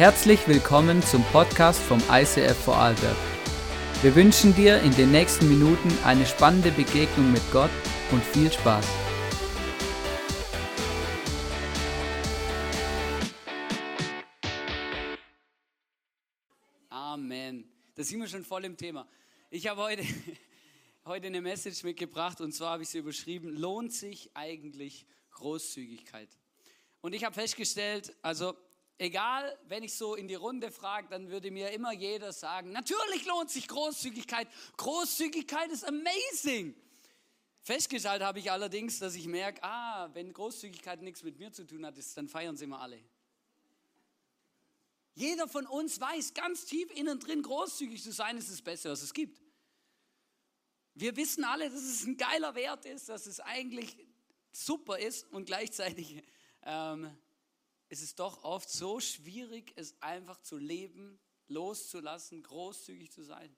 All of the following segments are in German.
Herzlich willkommen zum Podcast vom ICF Vorarlberg. Wir wünschen dir in den nächsten Minuten eine spannende Begegnung mit Gott und viel Spaß. Amen. Da sind wir schon voll im Thema. Ich habe heute, heute eine Message mitgebracht und zwar habe ich sie überschrieben, lohnt sich eigentlich Großzügigkeit? Und ich habe festgestellt, also egal, wenn ich so in die Runde frage, dann würde mir immer jeder sagen, natürlich lohnt sich Großzügigkeit. Großzügigkeit ist amazing. Festgestellt habe ich allerdings, dass ich merke, ah, wenn Großzügigkeit nichts mit mir zu tun hat, dann feiern sie immer alle. Jeder von uns weiß ganz tief innen drin, großzügig zu sein, ist das Beste, was es gibt. Wir wissen alle, dass es ein geiler Wert ist, dass es eigentlich super ist und gleichzeitig ähm, ist es doch oft so schwierig, es einfach zu leben, loszulassen, großzügig zu sein.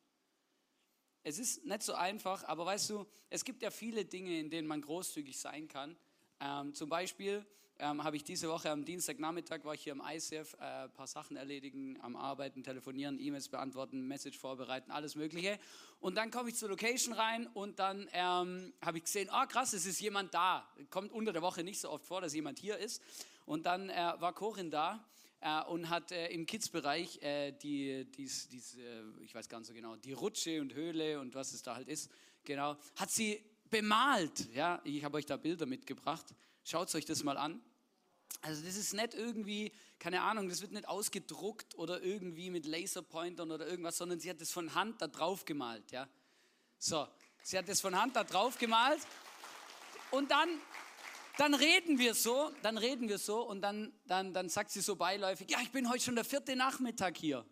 Es ist nicht so einfach, aber weißt du, es gibt ja viele Dinge, in denen man großzügig sein kann. Ähm, zum Beispiel ähm, habe ich diese Woche am Dienstagnachmittag war ich hier im ICF, äh, ein paar Sachen erledigen, am Arbeiten, telefonieren, E-Mails beantworten, Message vorbereiten, alles Mögliche. Und dann komme ich zur Location rein und dann ähm, habe ich gesehen, oh, krass, es ist jemand da. Kommt unter der Woche nicht so oft vor, dass jemand hier ist. Und dann äh, war Corinne da äh, und hat äh, im Kids-Bereich äh, die, dies, dies ich weiß gar nicht so genau, die Rutsche und Höhle und was es da halt ist, genau, hat sie bemalt. Ja, ich habe euch da Bilder mitgebracht. Schaut euch das mal an. Also das ist nicht irgendwie, keine Ahnung, das wird nicht ausgedruckt oder irgendwie mit Laserpointern oder irgendwas, sondern sie hat das von Hand da drauf gemalt. Ja. So, sie hat das von Hand da drauf gemalt und dann dann reden wir so, dann reden wir so und dann, dann, dann sagt sie so beiläufig, ja, ich bin heute schon der vierte Nachmittag hier.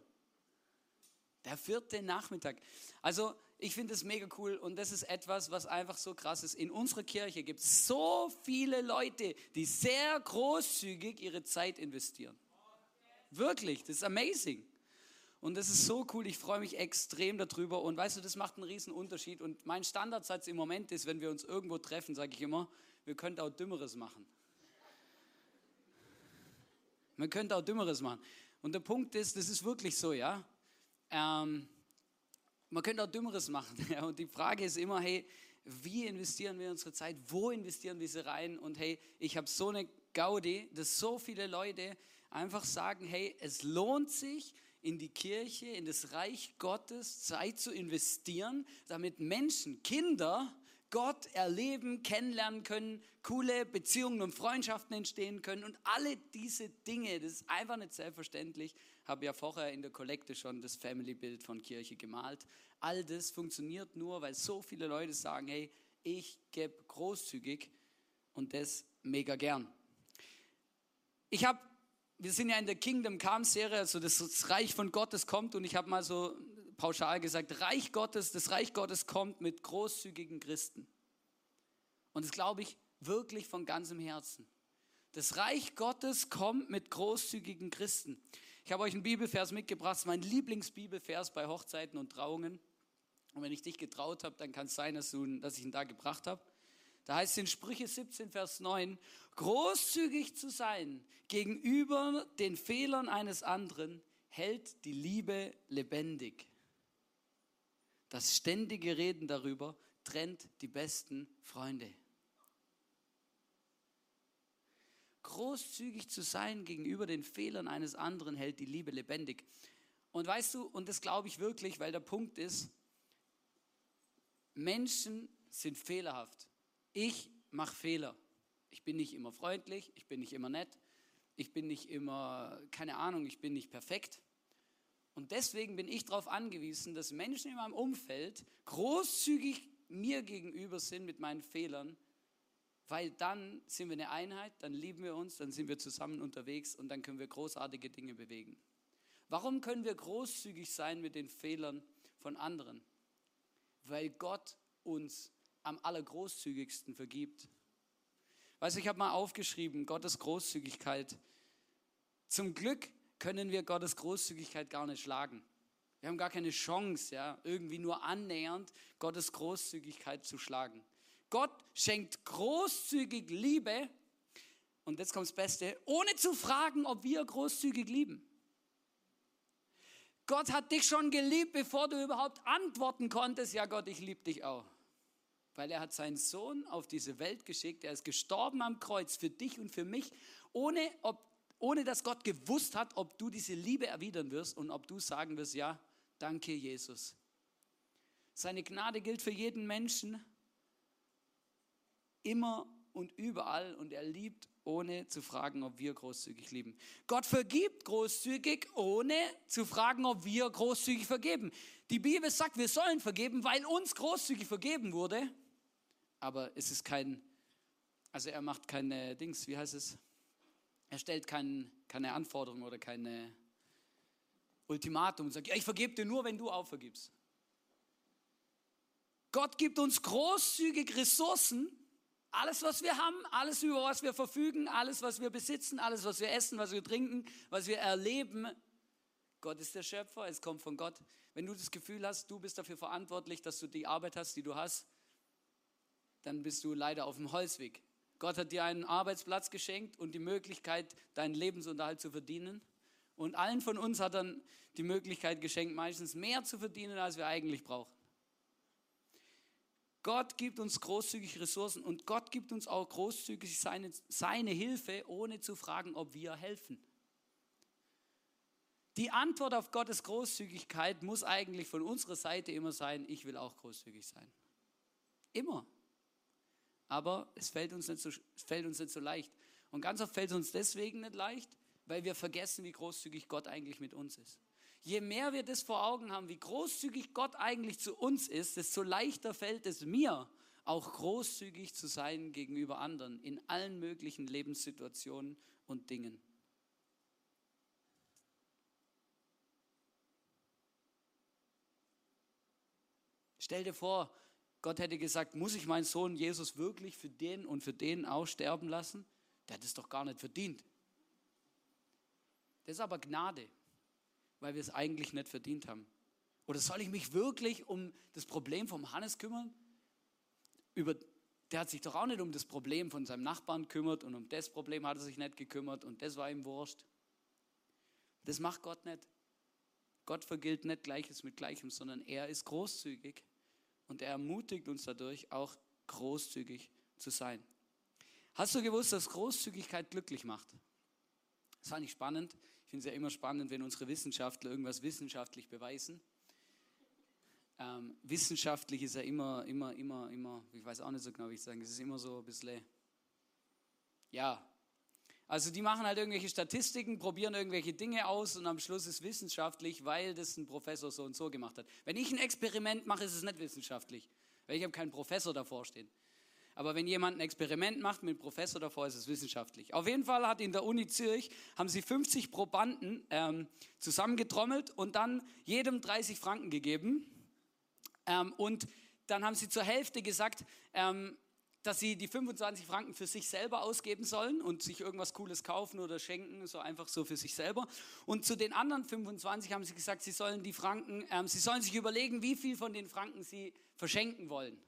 Der vierte Nachmittag. Also ich finde es mega cool und das ist etwas, was einfach so krass ist. In unserer Kirche gibt es so viele Leute, die sehr großzügig ihre Zeit investieren. Wirklich, das ist amazing. Und das ist so cool, ich freue mich extrem darüber. Und weißt du, das macht einen riesen Unterschied. Und mein Standardsatz im Moment ist, wenn wir uns irgendwo treffen, sage ich immer, wir könnten auch Dümmeres machen. Man könnte auch Dümmeres machen. Und der Punkt ist, das ist wirklich so, ja. Ähm, man könnte auch Dümmeres machen. Ja? Und die Frage ist immer, hey, wie investieren wir unsere Zeit? Wo investieren wir sie rein? Und hey, ich habe so eine Gaudi, dass so viele Leute einfach sagen, hey, es lohnt sich, in die Kirche, in das Reich Gottes Zeit zu investieren, damit Menschen, Kinder, Gott erleben, kennenlernen können, coole Beziehungen und Freundschaften entstehen können und alle diese Dinge, das ist einfach nicht selbstverständlich. Habe ja vorher in der Kollekte schon das Family-Bild von Kirche gemalt. All das funktioniert nur, weil so viele Leute sagen, hey, ich gebe großzügig und das mega gern. Ich habe, wir sind ja in der Kingdom Come Serie, also das Reich von Gottes kommt und ich habe mal so pauschal gesagt, Reich Gottes, das Reich Gottes kommt mit großzügigen Christen. Und das glaube ich wirklich von ganzem Herzen. Das Reich Gottes kommt mit großzügigen Christen. Ich habe euch einen Bibelvers mitgebracht, mein Lieblingsbibelvers bei Hochzeiten und Trauungen. Und wenn ich dich getraut habe, dann kann es sein, dass, du, dass ich ihn da gebracht habe. Da heißt es in Sprüche 17, Vers 9, großzügig zu sein gegenüber den Fehlern eines anderen hält die Liebe lebendig. Das ständige Reden darüber trennt die besten Freunde. Großzügig zu sein gegenüber den Fehlern eines anderen hält die Liebe lebendig. Und weißt du, und das glaube ich wirklich, weil der Punkt ist, Menschen sind fehlerhaft. Ich mache Fehler. Ich bin nicht immer freundlich, ich bin nicht immer nett, ich bin nicht immer, keine Ahnung, ich bin nicht perfekt. Und deswegen bin ich darauf angewiesen, dass Menschen in meinem Umfeld großzügig mir gegenüber sind mit meinen Fehlern, weil dann sind wir eine Einheit, dann lieben wir uns, dann sind wir zusammen unterwegs und dann können wir großartige Dinge bewegen. Warum können wir großzügig sein mit den Fehlern von anderen? Weil Gott uns am allergroßzügigsten vergibt. Weißt du, ich habe mal aufgeschrieben, Gottes Großzügigkeit. Zum Glück können wir Gottes Großzügigkeit gar nicht schlagen. Wir haben gar keine Chance, ja, irgendwie nur annähernd Gottes Großzügigkeit zu schlagen. Gott schenkt großzügig Liebe, und jetzt kommt das Beste, ohne zu fragen, ob wir großzügig lieben. Gott hat dich schon geliebt, bevor du überhaupt antworten konntest, ja Gott, ich liebe dich auch. Weil er hat seinen Sohn auf diese Welt geschickt, er ist gestorben am Kreuz für dich und für mich, ohne, ob, ohne dass Gott gewusst hat, ob du diese Liebe erwidern wirst und ob du sagen wirst, ja, danke Jesus. Seine Gnade gilt für jeden Menschen, immer und überall und er liebt, ohne zu fragen, ob wir großzügig lieben. Gott vergibt großzügig, ohne zu fragen, ob wir großzügig vergeben. Die Bibel sagt, wir sollen vergeben, weil uns großzügig vergeben wurde. Aber es ist kein, also er macht keine Dings, wie heißt es? Er stellt kein, keine Anforderung oder keine Ultimatum und sagt, ja, ich vergebe dir nur, wenn du auch vergibst. Gott gibt uns großzügig Ressourcen, alles, was wir haben, alles, über was wir verfügen, alles, was wir besitzen, alles, was wir essen, was wir trinken, was wir erleben. Gott ist der Schöpfer, es kommt von Gott. Wenn du das Gefühl hast, du bist dafür verantwortlich, dass du die Arbeit hast, die du hast, dann bist du leider auf dem Holzweg. Gott hat dir einen Arbeitsplatz geschenkt und die Möglichkeit, deinen Lebensunterhalt zu verdienen. Und allen von uns hat er die Möglichkeit geschenkt, meistens mehr zu verdienen, als wir eigentlich brauchen. Gott gibt uns großzügig Ressourcen und Gott gibt uns auch großzügig seine, seine Hilfe, ohne zu fragen, ob wir helfen. Die Antwort auf Gottes Großzügigkeit muss eigentlich von unserer Seite immer sein, ich will auch großzügig sein. Immer. Aber es fällt uns nicht so, fällt uns nicht so leicht. Und ganz oft fällt es uns deswegen nicht leicht, weil wir vergessen, wie großzügig Gott eigentlich mit uns ist. Je mehr wir das vor Augen haben, wie großzügig Gott eigentlich zu uns ist, desto leichter fällt es mir, auch großzügig zu sein gegenüber anderen in allen möglichen Lebenssituationen und Dingen. Stell dir vor, Gott hätte gesagt, muss ich meinen Sohn Jesus wirklich für den und für den auch sterben lassen? Der hat es doch gar nicht verdient. Das ist aber Gnade weil wir es eigentlich nicht verdient haben? Oder soll ich mich wirklich um das Problem vom Hannes kümmern? Über, der hat sich doch auch nicht um das Problem von seinem Nachbarn kümmert und um das Problem hat er sich nicht gekümmert und das war ihm wurscht. Das macht Gott nicht. Gott vergilt nicht Gleiches mit Gleichem, sondern er ist großzügig und er ermutigt uns dadurch auch großzügig zu sein. Hast du gewusst, dass Großzügigkeit glücklich macht? Das fand ich spannend. Ich finde es ja immer spannend, wenn unsere Wissenschaftler irgendwas wissenschaftlich beweisen. Ähm, wissenschaftlich ist ja immer, immer, immer, immer, ich weiß auch nicht so genau, wie ich sagen, es ist immer so ein bisschen, ja. Also die machen halt irgendwelche Statistiken, probieren irgendwelche Dinge aus und am Schluss ist wissenschaftlich, weil das ein Professor so und so gemacht hat. Wenn ich ein Experiment mache, ist es nicht wissenschaftlich, weil ich habe keinen Professor davor stehen. Aber wenn jemand ein Experiment macht mit einem Professor davor, ist es wissenschaftlich. Auf jeden Fall hat in der Uni Zürich, haben sie 50 Probanden ähm, zusammengetrommelt und dann jedem 30 Franken gegeben. Ähm, und dann haben sie zur Hälfte gesagt, ähm, dass sie die 25 Franken für sich selber ausgeben sollen und sich irgendwas Cooles kaufen oder schenken, so einfach so für sich selber. Und zu den anderen 25 haben sie gesagt, sie sollen die Franken, ähm, sie sollen sich überlegen, wie viel von den Franken sie verschenken wollen.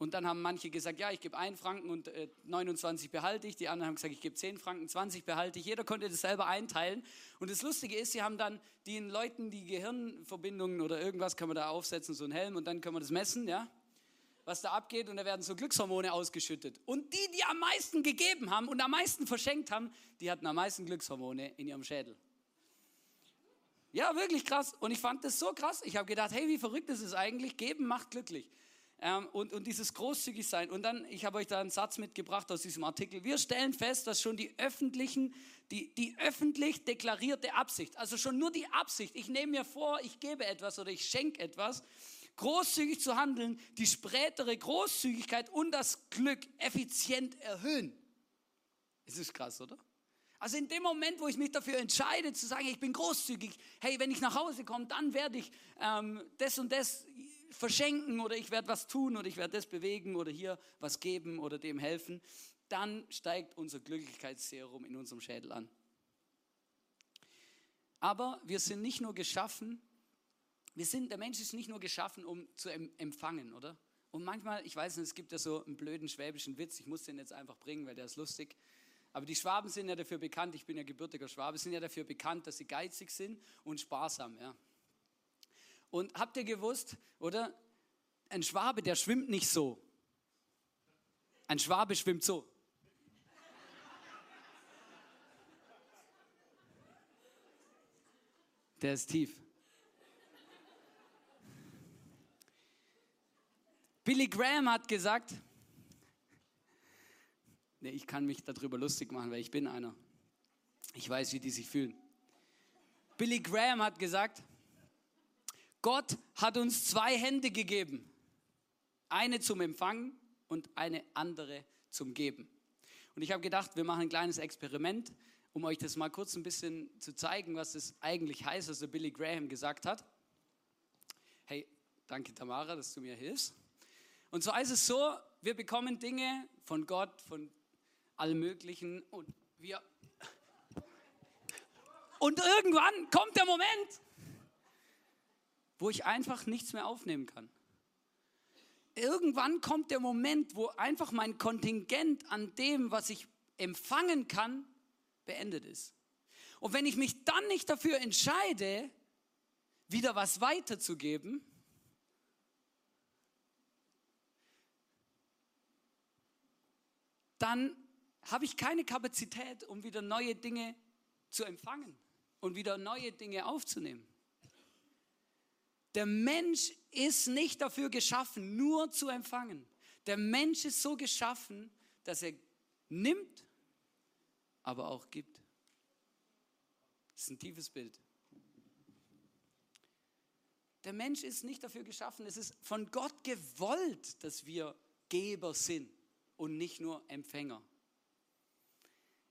Und dann haben manche gesagt, ja, ich gebe einen Franken und äh, 29 behalte ich. Die anderen haben gesagt, ich gebe 10 Franken, 20 behalte ich. Jeder konnte das selber einteilen. Und das Lustige ist, sie haben dann den Leuten die Gehirnverbindungen oder irgendwas kann man da aufsetzen, so ein Helm, und dann können wir das messen, ja, was da abgeht. Und da werden so Glückshormone ausgeschüttet. Und die, die am meisten gegeben haben und am meisten verschenkt haben, die hatten am meisten Glückshormone in ihrem Schädel. Ja, wirklich krass. Und ich fand das so krass. Ich habe gedacht, hey, wie verrückt ist es eigentlich? Geben macht glücklich ähm, und, und dieses großzügig sein. Und dann, ich habe euch da einen Satz mitgebracht aus diesem Artikel. Wir stellen fest, dass schon die öffentlichen, die, die öffentlich deklarierte Absicht, also schon nur die Absicht, ich nehme mir vor, ich gebe etwas oder ich schenke etwas, großzügig zu handeln, die spätere Großzügigkeit und das Glück effizient erhöhen. Es ist krass, oder? Also in dem Moment, wo ich mich dafür entscheide, zu sagen, ich bin großzügig, hey, wenn ich nach Hause komme, dann werde ich ähm, das und das verschenken oder ich werde was tun oder ich werde das bewegen oder hier was geben oder dem helfen, dann steigt unser Glücklichkeitsserum in unserem Schädel an. Aber wir sind nicht nur geschaffen, wir sind, der Mensch ist nicht nur geschaffen, um zu empfangen, oder? Und manchmal, ich weiß nicht, es gibt ja so einen blöden schwäbischen Witz, ich muss den jetzt einfach bringen, weil der ist lustig. Aber die Schwaben sind ja dafür bekannt, ich bin ja gebürtiger Schwabe, sind ja dafür bekannt, dass sie geizig sind und sparsam. Ja. Und habt ihr gewusst, oder? Ein Schwabe, der schwimmt nicht so. Ein Schwabe schwimmt so. Der ist tief. Billy Graham hat gesagt, nee, ich kann mich darüber lustig machen, weil ich bin einer. Ich weiß, wie die sich fühlen. Billy Graham hat gesagt, Gott hat uns zwei Hände gegeben. Eine zum Empfangen und eine andere zum Geben. Und ich habe gedacht, wir machen ein kleines Experiment, um euch das mal kurz ein bisschen zu zeigen, was das eigentlich heißt, was der Billy Graham gesagt hat. Hey, danke Tamara, dass du mir hilfst. Und so ist es so, wir bekommen Dinge von Gott, von allem Möglichen und wir. Und irgendwann kommt der Moment, wo ich einfach nichts mehr aufnehmen kann. Irgendwann kommt der Moment, wo einfach mein Kontingent an dem, was ich empfangen kann, beendet ist. Und wenn ich mich dann nicht dafür entscheide, wieder was weiterzugeben, dann habe ich keine Kapazität, um wieder neue Dinge zu empfangen und wieder neue Dinge aufzunehmen. Der Mensch ist nicht dafür geschaffen, nur zu empfangen. Der Mensch ist so geschaffen, dass er nimmt, aber auch gibt. Das ist ein tiefes Bild. Der Mensch ist nicht dafür geschaffen, es ist von Gott gewollt, dass wir Geber sind und nicht nur Empfänger.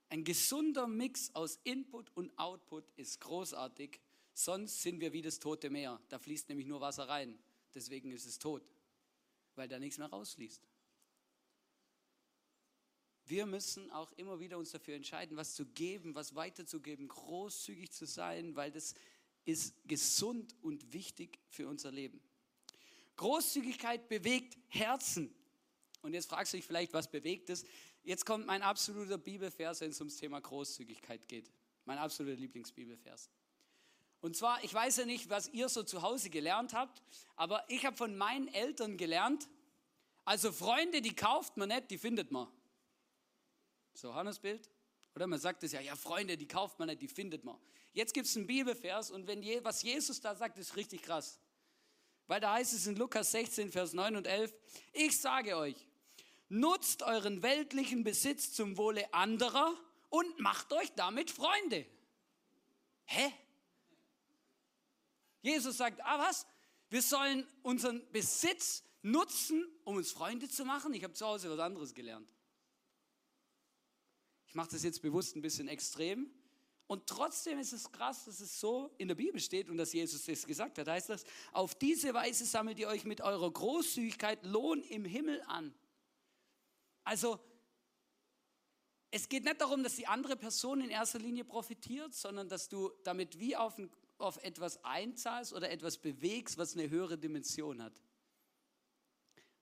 Ein gesunder Mix aus Input und Output ist großartig Sonst sind wir wie das tote Meer. Da fließt nämlich nur Wasser rein. Deswegen ist es tot, weil da nichts mehr rausfließt. Wir müssen auch immer wieder uns dafür entscheiden, was zu geben, was weiterzugeben, großzügig zu sein, weil das ist gesund und wichtig für unser Leben. Großzügigkeit bewegt Herzen. Und jetzt fragst du dich vielleicht, was bewegt es? Jetzt kommt mein absoluter Bibelvers, wenn es ums Thema Großzügigkeit geht. Mein absoluter Lieblingsbibelvers. Und zwar, ich weiß ja nicht, was ihr so zu Hause gelernt habt, aber ich habe von meinen Eltern gelernt, also Freunde, die kauft man nicht, die findet man. So, Hannes Bild? Oder man sagt es ja, ja, Freunde, die kauft man nicht, die findet man. Jetzt gibt es einen Bibelvers und wenn je, was Jesus da sagt, ist richtig krass. Weil da heißt es in Lukas 16, Vers 9 und 11, ich sage euch, nutzt euren weltlichen Besitz zum Wohle anderer und macht euch damit Freunde. Hä? Jesus sagt, ah was? Wir sollen unseren Besitz nutzen, um uns Freunde zu machen. Ich habe zu Hause was anderes gelernt. Ich mache das jetzt bewusst ein bisschen extrem. Und trotzdem ist es krass, dass es so in der Bibel steht und dass Jesus das gesagt hat. Heißt das, auf diese Weise sammelt ihr euch mit eurer Großzügigkeit Lohn im Himmel an. Also, es geht nicht darum, dass die andere Person in erster Linie profitiert, sondern dass du damit wie auf ein auf etwas einzahlst oder etwas bewegst, was eine höhere Dimension hat.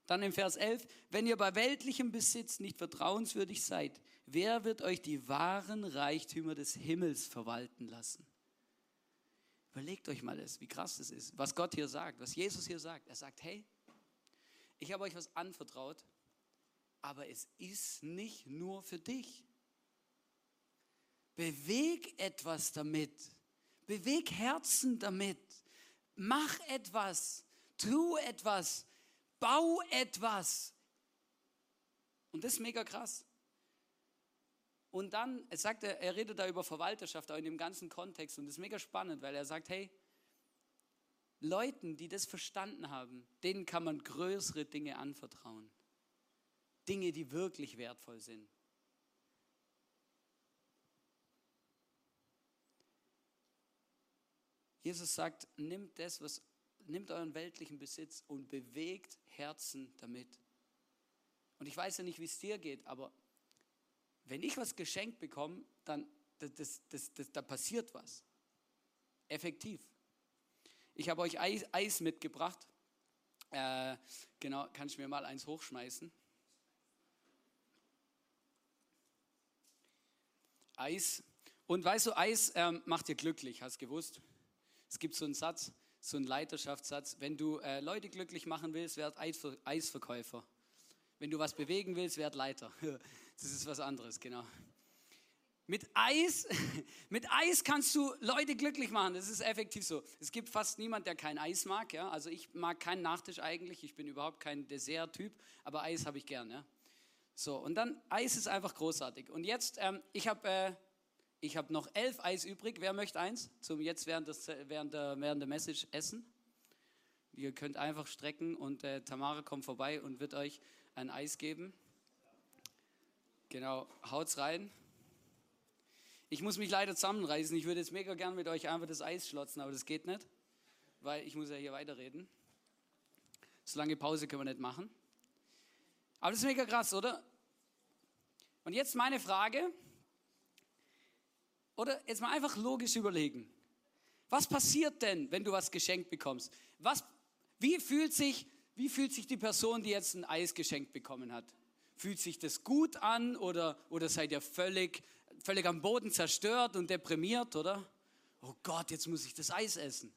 Dann im Vers 11, wenn ihr bei weltlichem Besitz nicht vertrauenswürdig seid, wer wird euch die wahren Reichtümer des Himmels verwalten lassen? Überlegt euch mal das, wie krass das ist, was Gott hier sagt, was Jesus hier sagt. Er sagt, hey, ich habe euch was anvertraut, aber es ist nicht nur für dich. Beweg etwas damit. Beweg Herzen damit. Mach etwas. Tu etwas. Bau etwas. Und das ist mega krass. Und dann, er sagt, er, er redet da über Verwalterschaft, auch in dem ganzen Kontext. Und das ist mega spannend, weil er sagt, hey, Leuten, die das verstanden haben, denen kann man größere Dinge anvertrauen. Dinge, die wirklich wertvoll sind. Jesus sagt, nimmt das, was, nimmt euren weltlichen Besitz und bewegt Herzen damit. Und ich weiß ja nicht, wie es dir geht, aber wenn ich was geschenkt bekomme, dann das, das, das, da passiert was. Effektiv. Ich habe euch Eis, Eis mitgebracht. Äh, genau, kannst du mir mal eins hochschmeißen? Eis. Und weißt du, Eis ähm, macht dir glücklich, hast gewusst? Es gibt so einen Satz, so einen Leiterschaftssatz, wenn du äh, Leute glücklich machen willst, werd Eisverkäufer. Wenn du was bewegen willst, werd Leiter. Das ist was anderes, genau. Mit Eis, mit Eis kannst du Leute glücklich machen. Das ist effektiv so. Es gibt fast niemand, der kein Eis mag. Ja? Also ich mag keinen Nachtisch eigentlich. Ich bin überhaupt kein Dessert-Typ, aber Eis habe ich gern. Ja? So und dann Eis ist einfach großartig. Und jetzt, ähm, ich habe äh, habe noch elf Eis übrig. Wer möchte eins zum jetzt während, des, während, der, während der Message essen? Ihr könnt einfach strecken und äh, Tamara kommt vorbei und wird euch ein Eis geben. Genau, haut's rein. Ich muss mich leider zusammenreißen. Ich würde jetzt mega gern mit euch einfach das Eis schlotzen, aber das geht nicht, weil ich muss ja hier weiterreden. So lange Pause können wir nicht machen. Aber das ist mega krass, oder? Und jetzt meine Frage. Oder jetzt mal einfach logisch überlegen. Was passiert denn, wenn du was geschenkt bekommst? Was, wie, fühlt sich, wie fühlt sich die Person, die jetzt ein Eis geschenkt bekommen hat? Fühlt sich das gut an oder, oder seid ihr völlig, völlig am Boden zerstört und deprimiert, oder? Oh Gott, jetzt muss ich das Eis essen.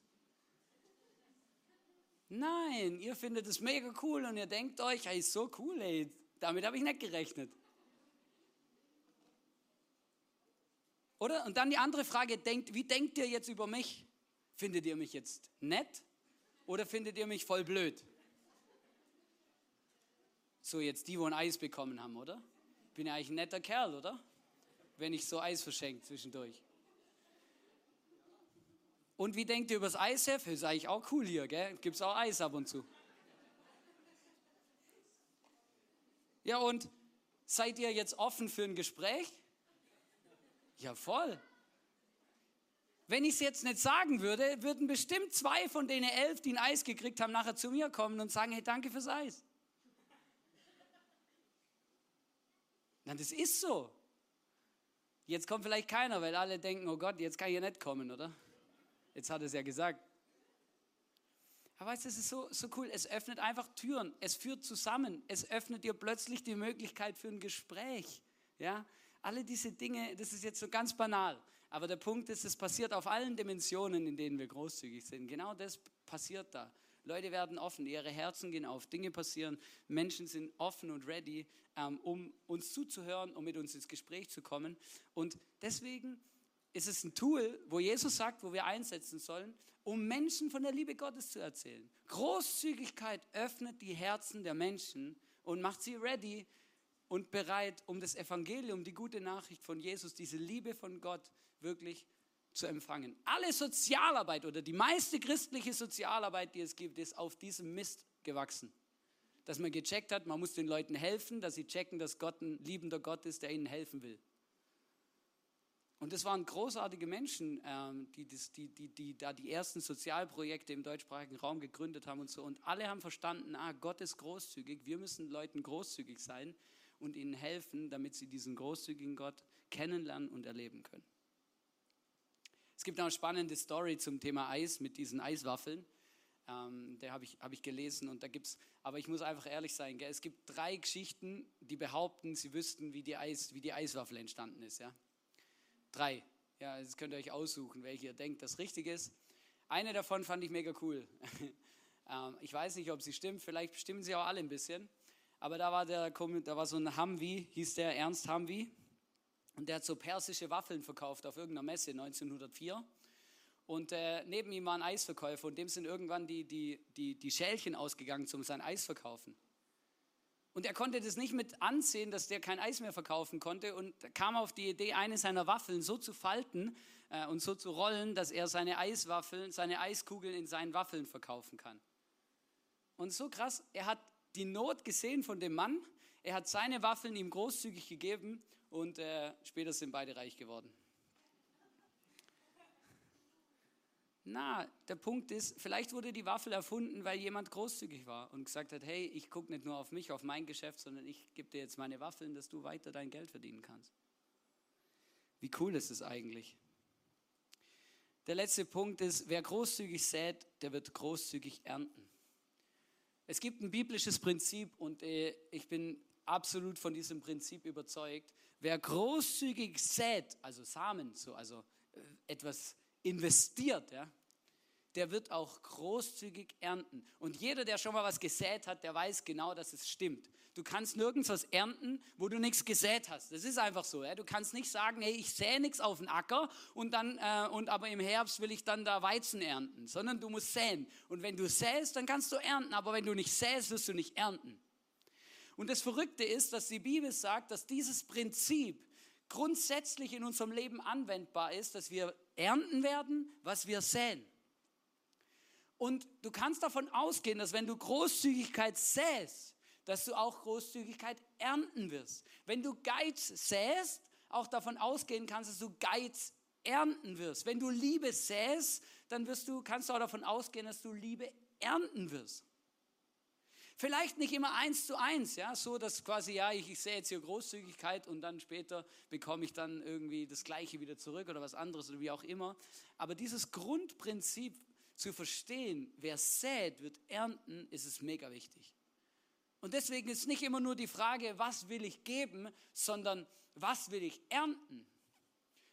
Nein, ihr findet es mega cool und ihr denkt euch, ist so cool, ey, damit habe ich nicht gerechnet. Oder? Und dann die andere Frage, denkt, wie denkt ihr jetzt über mich? Findet ihr mich jetzt nett oder findet ihr mich voll blöd? So jetzt die, wo ein Eis bekommen haben, oder? Bin ja eigentlich ein netter Kerl, oder? Wenn ich so Eis verschenke zwischendurch. Und wie denkt ihr über das ISF? Ist eigentlich auch cool hier, gell? Gibt es auch Eis ab und zu. Ja, und seid ihr jetzt offen für ein Gespräch? Ja, voll. Wenn ich es jetzt nicht sagen würde, würden bestimmt zwei von den elf, die ein Eis gekriegt haben, nachher zu mir kommen und sagen, hey, danke fürs Eis. Na, das ist so. Jetzt kommt vielleicht keiner, weil alle denken, oh Gott, jetzt kann ich ja nicht kommen, oder? Jetzt hat es ja gesagt. Aber weißt du, es ist so, so cool. Es öffnet einfach Türen. Es führt zusammen. Es öffnet dir plötzlich die Möglichkeit für ein Gespräch. Ja? Alle diese Dinge, das ist jetzt so ganz banal. Aber der Punkt ist, es passiert auf allen Dimensionen, in denen wir großzügig sind. Genau das passiert da. Leute werden offen, ihre Herzen gehen auf, Dinge passieren, Menschen sind offen und ready, ähm, um uns zuzuhören, um mit uns ins Gespräch zu kommen. Und deswegen ist es ein Tool, wo Jesus sagt, wo wir einsetzen sollen, um Menschen von der Liebe Gottes zu erzählen. Großzügigkeit öffnet die Herzen der Menschen und macht sie ready und bereit, um das Evangelium, die gute Nachricht von Jesus, diese Liebe von Gott wirklich zu empfangen. Alle Sozialarbeit oder die meiste christliche Sozialarbeit, die es gibt, ist auf diesem Mist gewachsen. Dass man gecheckt hat, man muss den Leuten helfen, dass sie checken, dass Gott ein liebender Gott ist, der ihnen helfen will. Und das waren großartige Menschen, ähm, die, die, die, die da die ersten Sozialprojekte im deutschsprachigen Raum gegründet haben und so. Und alle haben verstanden, ah, Gott ist großzügig, wir müssen Leuten großzügig sein und ihnen helfen, damit sie diesen großzügigen Gott kennenlernen und erleben können. Es gibt noch eine spannende Story zum Thema Eis mit diesen Eiswaffeln. Ähm, der habe ich, hab ich gelesen und da gibt es, aber ich muss einfach ehrlich sein, gell? es gibt drei Geschichten, die behaupten, sie wüssten, wie die, Eis, wie die Eiswaffel entstanden ist. Ja? Drei. Ja, jetzt könnt ihr euch aussuchen, welche ihr denkt, das richtig ist. Eine davon fand ich mega cool. ähm, ich weiß nicht, ob sie stimmt, vielleicht stimmen sie auch alle ein bisschen. Aber da war, der, da war so ein Hamwi, hieß der Ernst Hamwi. Und der hat so persische Waffeln verkauft auf irgendeiner Messe 1904. Und äh, neben ihm war ein Eisverkäufer und dem sind irgendwann die, die, die, die Schälchen ausgegangen, um sein Eis verkaufen. Und er konnte das nicht mit ansehen, dass der kein Eis mehr verkaufen konnte und kam auf die Idee, eine seiner Waffeln so zu falten äh, und so zu rollen, dass er seine Eiswaffeln, seine Eiskugeln in seinen Waffeln verkaufen kann. Und so krass, er hat die Not gesehen von dem Mann. Er hat seine Waffeln ihm großzügig gegeben und äh, später sind beide reich geworden. Na, der Punkt ist, vielleicht wurde die Waffel erfunden, weil jemand großzügig war und gesagt hat, hey, ich gucke nicht nur auf mich, auf mein Geschäft, sondern ich gebe dir jetzt meine Waffeln, dass du weiter dein Geld verdienen kannst. Wie cool ist es eigentlich? Der letzte Punkt ist, wer großzügig sät, der wird großzügig ernten. Es gibt ein biblisches Prinzip und äh, ich bin absolut von diesem Prinzip überzeugt. Wer großzügig sät, also Samen, so, also äh, etwas investiert, ja, der wird auch großzügig ernten. Und jeder, der schon mal was gesät hat, der weiß genau, dass es stimmt. Du kannst nirgends was ernten, wo du nichts gesät hast. Das ist einfach so. Ja? Du kannst nicht sagen, hey, ich sähe nichts auf den Acker und dann äh, und aber im Herbst will ich dann da Weizen ernten, sondern du musst säen. Und wenn du säst, dann kannst du ernten. Aber wenn du nicht säst, wirst du nicht ernten. Und das Verrückte ist, dass die Bibel sagt, dass dieses Prinzip grundsätzlich in unserem Leben anwendbar ist, dass wir ernten werden, was wir säen. Und du kannst davon ausgehen, dass wenn du Großzügigkeit säst, dass du auch Großzügigkeit ernten wirst. Wenn du Geiz säst, auch davon ausgehen kannst, dass du Geiz ernten wirst. Wenn du Liebe säst, dann wirst du, kannst du auch davon ausgehen, dass du Liebe ernten wirst. Vielleicht nicht immer eins zu eins, ja, so dass quasi, ja, ich, ich sehe jetzt hier Großzügigkeit und dann später bekomme ich dann irgendwie das Gleiche wieder zurück oder was anderes oder wie auch immer. Aber dieses Grundprinzip zu verstehen, wer sät, wird ernten, ist es mega wichtig. Und deswegen ist nicht immer nur die Frage, was will ich geben, sondern was will ich ernten.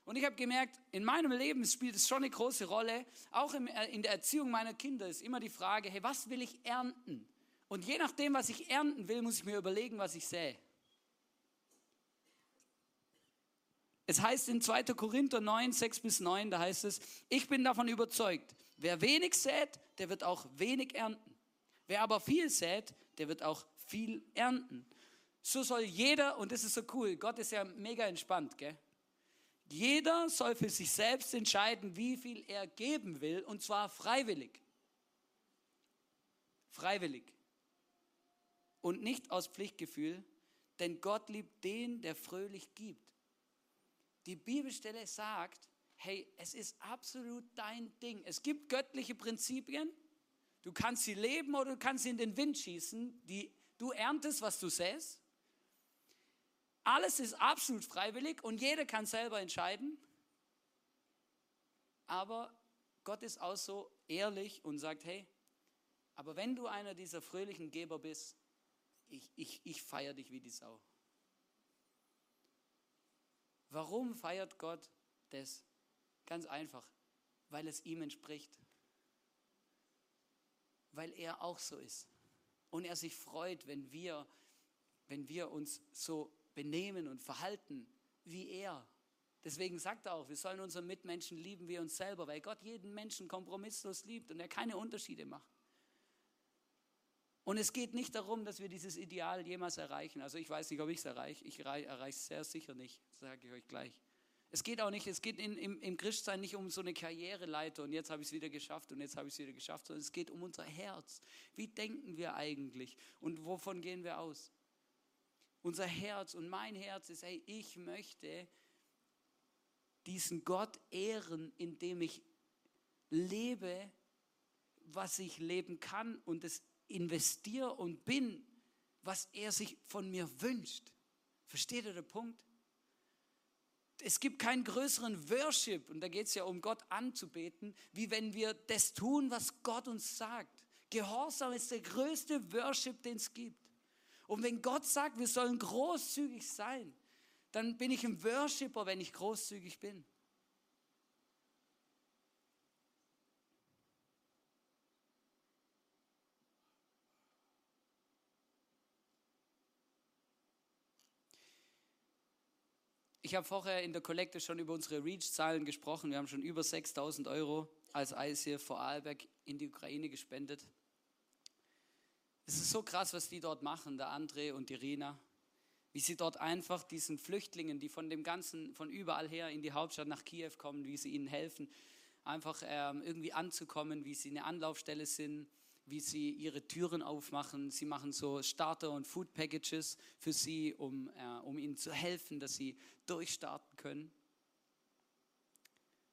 Und ich habe gemerkt, in meinem Leben spielt es schon eine große Rolle, auch äh, in der Erziehung meiner Kinder ist immer die Frage, hey, was will ich ernten? Und je nachdem, was ich ernten will, muss ich mir überlegen, was ich sähe. Es heißt in 2. Korinther 9, 6 bis 9, da heißt es, ich bin davon überzeugt, wer wenig sät, der wird auch wenig ernten. Wer aber viel sät, der wird auch viel ernten. So soll jeder, und das ist so cool, Gott ist ja mega entspannt, gell? Jeder soll für sich selbst entscheiden, wie viel er geben will, und zwar freiwillig. Freiwillig. Und nicht aus Pflichtgefühl, denn Gott liebt den, der fröhlich gibt. Die Bibelstelle sagt, hey, es ist absolut dein Ding. Es gibt göttliche Prinzipien. Du kannst sie leben oder du kannst sie in den Wind schießen. Die, du erntest, was du säst. Alles ist absolut freiwillig und jeder kann selber entscheiden. Aber Gott ist auch so ehrlich und sagt, hey, aber wenn du einer dieser fröhlichen Geber bist, ich, ich, ich feiere dich wie die Sau. Warum feiert Gott das? Ganz einfach, weil es ihm entspricht. Weil er auch so ist. Und er sich freut, wenn wir, wenn wir uns so benehmen und verhalten wie er. Deswegen sagt er auch, wir sollen unsere Mitmenschen lieben wie uns selber, weil Gott jeden Menschen kompromisslos liebt und er keine Unterschiede macht. Und es geht nicht darum, dass wir dieses Ideal jemals erreichen. Also ich weiß nicht, ob ich es erreiche. Ich erreiche es sehr sicher nicht, sage ich euch gleich. Es geht auch nicht, es geht in, im, im Christsein nicht um so eine Karriereleiter und jetzt habe ich es wieder geschafft und jetzt habe ich es wieder geschafft, sondern es geht um unser Herz. Wie denken wir eigentlich und wovon gehen wir aus? Unser Herz und mein Herz ist, hey, ich möchte diesen Gott ehren, indem ich lebe, was ich leben kann und es investiere und bin, was er sich von mir wünscht. Versteht ihr den Punkt? Es gibt keinen größeren Worship, und da geht es ja um Gott anzubeten, wie wenn wir das tun, was Gott uns sagt. Gehorsam ist der größte Worship, den es gibt. Und wenn Gott sagt, wir sollen großzügig sein, dann bin ich ein Worshipper, wenn ich großzügig bin. Ich habe vorher in der Kollekte schon über unsere Reach-Zahlen gesprochen. Wir haben schon über 6000 Euro als ICF Vorarlberg in die Ukraine gespendet. Es ist so krass, was die dort machen, der André und die Rina. Wie sie dort einfach diesen Flüchtlingen, die von dem ganzen, von überall her in die Hauptstadt nach Kiew kommen, wie sie ihnen helfen, einfach ähm, irgendwie anzukommen, wie sie eine Anlaufstelle sind, wie sie ihre Türen aufmachen. Sie machen so Starter- und Food-Packages für sie, um, äh, um ihnen zu helfen, dass sie durchstarten können.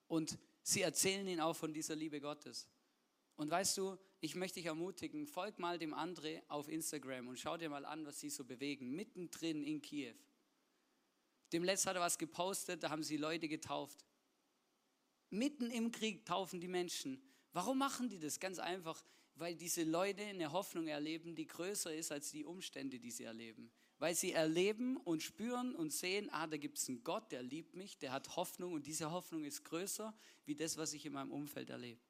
Und sie erzählen ihnen auch von dieser Liebe Gottes. Und weißt du, ich möchte dich ermutigen, folg mal dem André auf Instagram und schau dir mal an, was sie so bewegen, mittendrin in Kiew. Dem letzten hat er was gepostet, da haben sie Leute getauft. Mitten im Krieg taufen die Menschen. Warum machen die das? Ganz einfach, weil diese Leute eine Hoffnung erleben, die größer ist als die Umstände, die sie erleben. weil sie erleben und spüren und sehen, ah, da gibt es einen Gott, der liebt mich, der hat Hoffnung und diese Hoffnung ist größer wie das, was ich in meinem Umfeld erlebe.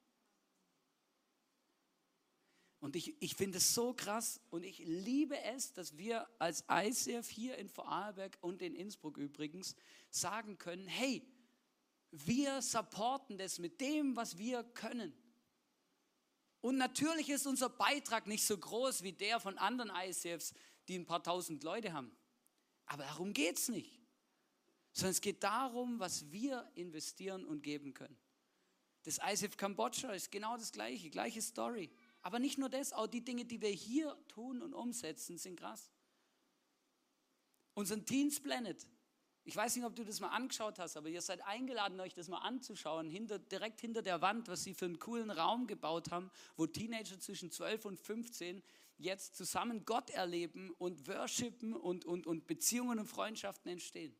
Und ich, ich finde es so krass und ich liebe es, dass wir als ICF hier in Vorarlberg und in Innsbruck übrigens sagen können, hey, wir supporten das mit dem, was wir können. Und natürlich ist unser Beitrag nicht so groß wie der von anderen ICFs, die ein paar tausend Leute haben. Aber darum geht es nicht. Sondern es geht darum, was wir investieren und geben können. Das ICF Kambodscha ist genau das gleiche, gleiche Story. Aber nicht nur das, auch die Dinge, die wir hier tun und umsetzen, sind krass. Unseren Teens Planet. Ich weiß nicht, ob du das mal angeschaut hast, aber ihr seid eingeladen, euch das mal anzuschauen, hinter, direkt hinter der Wand, was sie für einen coolen Raum gebaut haben, wo Teenager zwischen 12 und 15 jetzt zusammen Gott erleben und worshipen und, und, und Beziehungen und Freundschaften entstehen,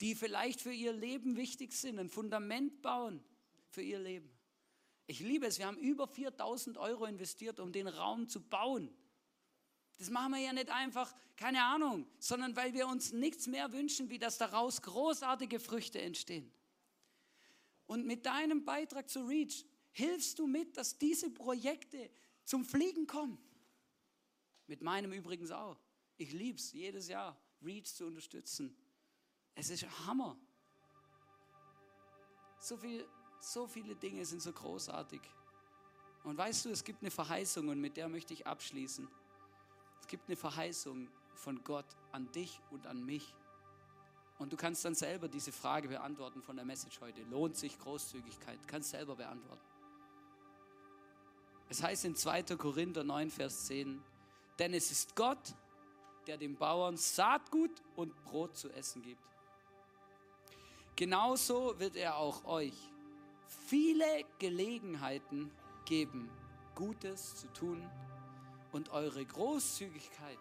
die vielleicht für ihr Leben wichtig sind, ein Fundament bauen für ihr Leben. Ich liebe es, wir haben über 4000 Euro investiert, um den Raum zu bauen. Das machen wir ja nicht einfach, keine Ahnung, sondern weil wir uns nichts mehr wünschen, wie dass daraus großartige Früchte entstehen. Und mit deinem Beitrag zu Reach hilfst du mit, dass diese Projekte zum Fliegen kommen. Mit meinem übrigens auch. Ich liebe es, jedes Jahr Reach zu unterstützen. Es ist Hammer. So viel so viele Dinge sind so großartig. Und weißt du, es gibt eine Verheißung und mit der möchte ich abschließen. Es gibt eine Verheißung von Gott an dich und an mich. Und du kannst dann selber diese Frage beantworten von der Message heute. Lohnt sich Großzügigkeit? Kannst selber beantworten. Es heißt in 2. Korinther 9, Vers 10, denn es ist Gott, der den Bauern Saatgut und Brot zu essen gibt. Genauso wird er auch euch viele Gelegenheiten geben, Gutes zu tun und eure Großzügigkeit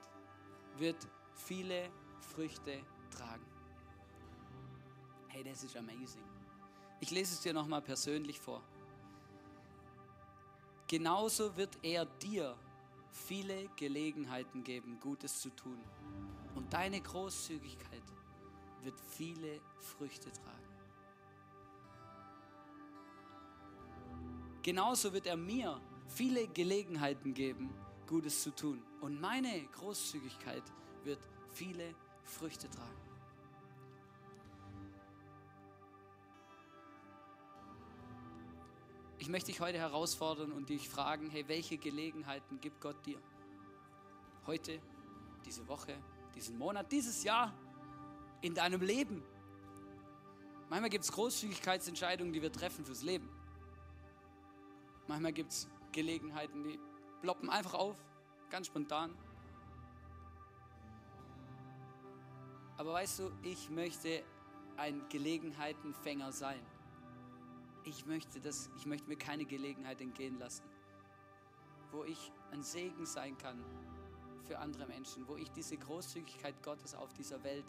wird viele Früchte tragen. Hey, das ist amazing. Ich lese es dir nochmal persönlich vor. Genauso wird er dir viele Gelegenheiten geben, Gutes zu tun. Und deine Großzügigkeit wird viele Früchte tragen. Genauso wird er mir viele Gelegenheiten geben, Gutes zu tun. Und meine Großzügigkeit wird viele Früchte tragen. Ich möchte dich heute herausfordern und dich fragen, hey, welche Gelegenheiten gibt Gott dir? Heute, diese Woche, diesen Monat, dieses Jahr, in deinem Leben. Manchmal gibt es Großzügigkeitsentscheidungen, die wir treffen fürs Leben. Manchmal gibt es Gelegenheiten, die ploppen einfach auf, ganz spontan. Aber weißt du, ich möchte ein Gelegenheitenfänger sein. Ich möchte, das, ich möchte mir keine Gelegenheit entgehen lassen, wo ich ein Segen sein kann für andere Menschen, wo ich diese Großzügigkeit Gottes auf dieser Welt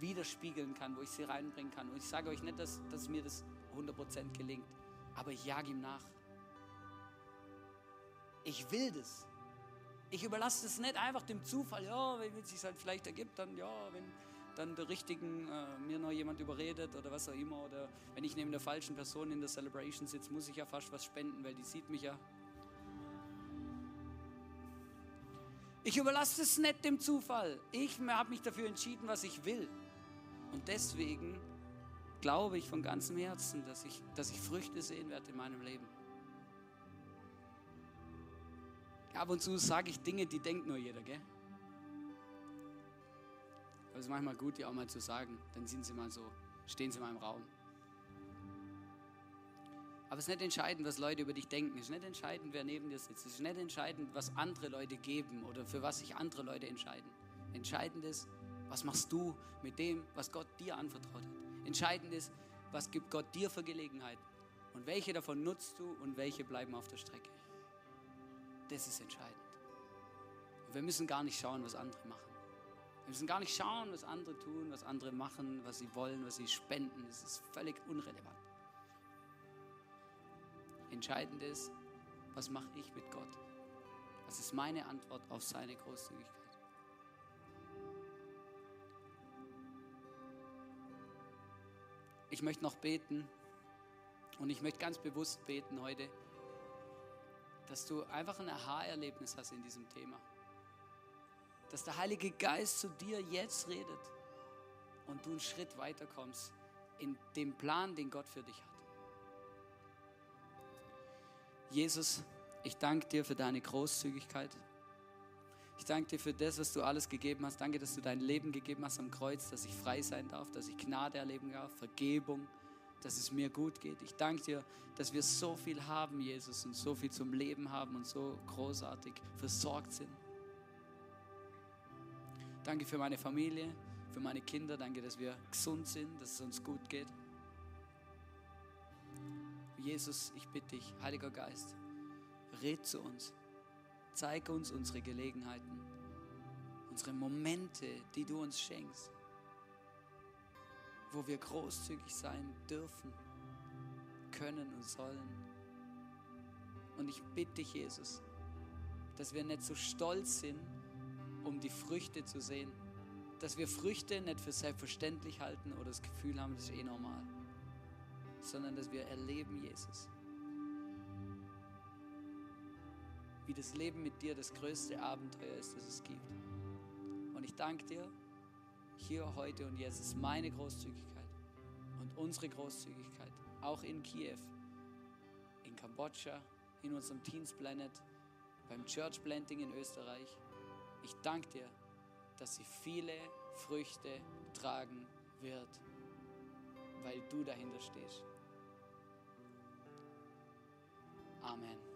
widerspiegeln kann, wo ich sie reinbringen kann. Und ich sage euch nicht, dass, dass mir das 100% gelingt, aber ich jage ihm nach. Ich will das. Ich überlasse es nicht einfach dem Zufall, ja, wenn es sich halt vielleicht ergibt, dann ja, wenn dann der richtigen äh, mir noch jemand überredet oder was auch immer oder wenn ich neben der falschen Person in der Celebration sitze, muss ich ja fast was spenden, weil die sieht mich ja. Ich überlasse es nicht dem Zufall. Ich habe mich dafür entschieden, was ich will. Und deswegen glaube ich von ganzem Herzen, dass ich, dass ich Früchte sehen werde in meinem Leben. Ab und zu sage ich Dinge, die denkt nur jeder, gell? Aber es ist manchmal gut, die auch mal zu sagen. Dann sind sie mal so, stehen sie mal im Raum. Aber es ist nicht entscheidend, was Leute über dich denken. Es ist nicht entscheidend, wer neben dir sitzt. Es ist nicht entscheidend, was andere Leute geben oder für was sich andere Leute entscheiden. Entscheidend ist, was machst du mit dem, was Gott dir anvertraut hat. Entscheidend ist, was gibt Gott dir für Gelegenheiten. Und welche davon nutzt du und welche bleiben auf der Strecke. Das ist entscheidend. Und wir müssen gar nicht schauen, was andere machen. Wir müssen gar nicht schauen, was andere tun, was andere machen, was sie wollen, was sie spenden. Das ist völlig unrelevant. Entscheidend ist, was mache ich mit Gott? Was ist meine Antwort auf seine Großzügigkeit? Ich möchte noch beten und ich möchte ganz bewusst beten heute dass du einfach ein Aha-Erlebnis hast in diesem Thema. Dass der Heilige Geist zu dir jetzt redet und du einen Schritt weiter kommst in dem Plan, den Gott für dich hat. Jesus, ich danke dir für deine Großzügigkeit. Ich danke dir für das, was du alles gegeben hast. Danke, dass du dein Leben gegeben hast am Kreuz, dass ich frei sein darf, dass ich Gnade erleben darf, Vergebung, dass es mir gut geht. Ich danke dir, dass wir so viel haben, Jesus, und so viel zum Leben haben und so großartig versorgt sind. Danke für meine Familie, für meine Kinder. Danke, dass wir gesund sind, dass es uns gut geht. Jesus, ich bitte dich, Heiliger Geist, red zu uns. Zeig uns unsere Gelegenheiten, unsere Momente, die du uns schenkst, wo wir großzügig sein dürfen, können und sollen. Und ich bitte dich, Jesus, dass wir nicht so stolz sind, um die Früchte zu sehen, dass wir Früchte nicht für selbstverständlich halten oder das Gefühl haben, das ist eh normal, sondern dass wir erleben, Jesus, wie das Leben mit dir das größte Abenteuer ist, das es gibt. Und ich danke dir, hier, heute und jetzt ist meine Großzügigkeit und unsere Großzügigkeit, auch in Kiew, in Kambodscha, in unserem Teens Planet, beim Church Planting in Österreich. Ich danke dir, dass sie viele Früchte tragen wird, weil du dahinter stehst. Amen.